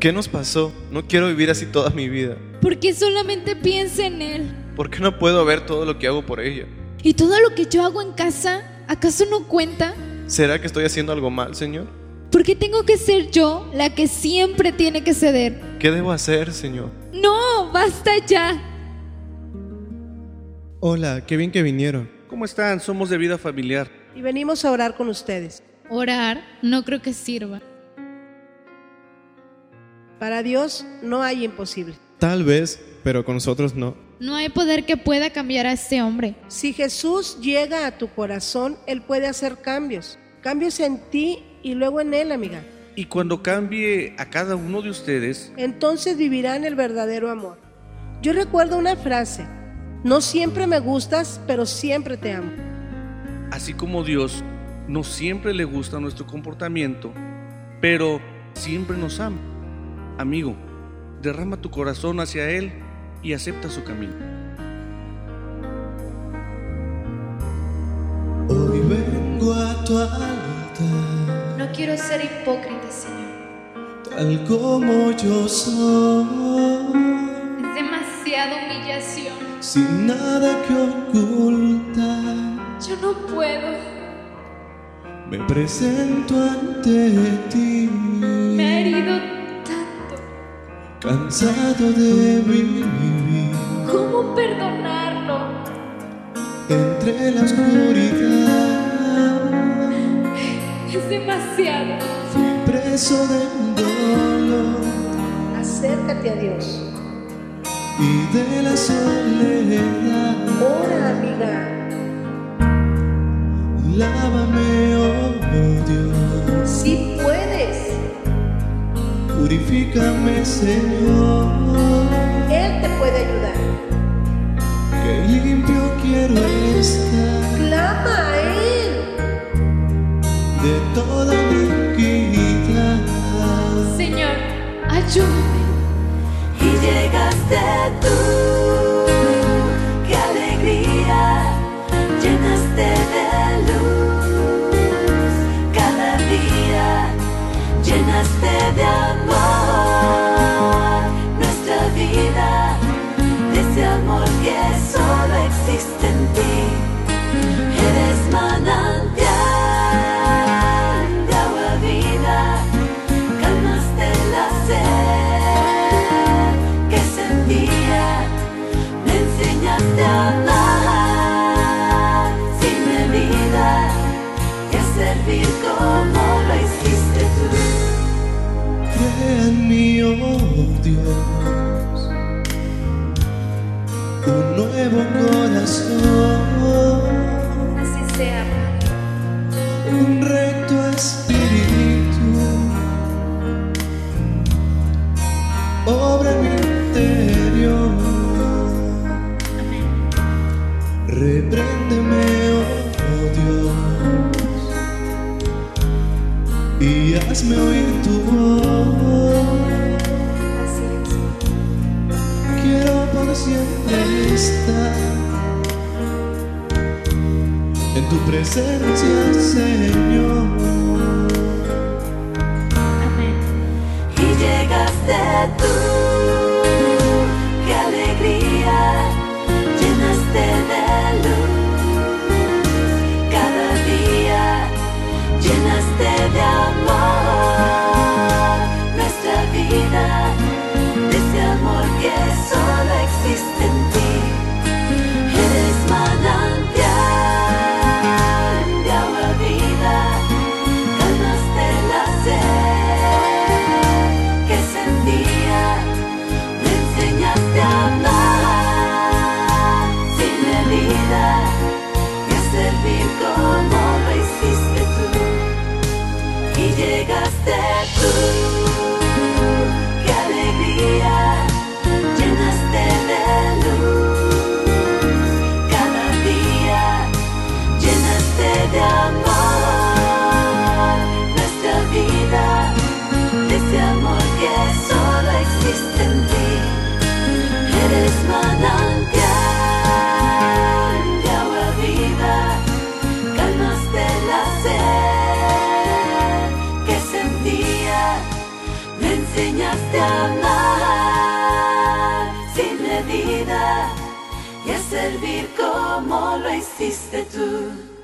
¿Qué nos pasó? No quiero vivir así toda mi vida. Porque solamente piensa en Él. ¿Por qué no puedo ver todo lo que hago por ella? ¿Y todo lo que yo hago en casa, acaso no cuenta? ¿Será que estoy haciendo algo mal, Señor? ¿Por qué tengo que ser yo la que siempre tiene que ceder? ¿Qué debo hacer, Señor? No, basta ya. Hola, qué bien que vinieron. ¿Cómo están? Somos de vida familiar. Y venimos a orar con ustedes. Orar no creo que sirva. Para Dios no hay imposible. Tal vez, pero con nosotros no. No hay poder que pueda cambiar a este hombre. Si Jesús llega a tu corazón, Él puede hacer cambios. Cambios en ti y luego en Él, amiga. Y cuando cambie a cada uno de ustedes, Entonces vivirán el verdadero amor. Yo recuerdo una frase. No siempre me gustas, pero siempre te amo. así como Dios no siempre le gusta nuestro comportamiento, pero siempre nos ama. Amigo, derrama tu corazón hacia Él y acepta su camino. Hoy vengo a tu altar, No quiero ser hipócrita, Señor. tal como yo soy, Es demasiada humillación. sin nada que ocultar. Yo no puedo. Me presento ante ti, Me ha herido. Cansado de vivir ¿Cómo perdonarlo? entre la oscuridad. Es demasiado. Fui preso de un dolor Acércate a Dios. y de la soledad. Ora, amiga. Lávame, oh Dios. Puedes, Purifícame, Señor, Él te puede ayudar. que limpio quiero estar Clama a Él. de toda iniquidad. Señor, ayúdame. Y llegaste tú, y hazme oír tu voz. Quiero por siempre estar en tu presencia, Señor. Amén. Y llegaste tú, y a servir como lo hiciste tú.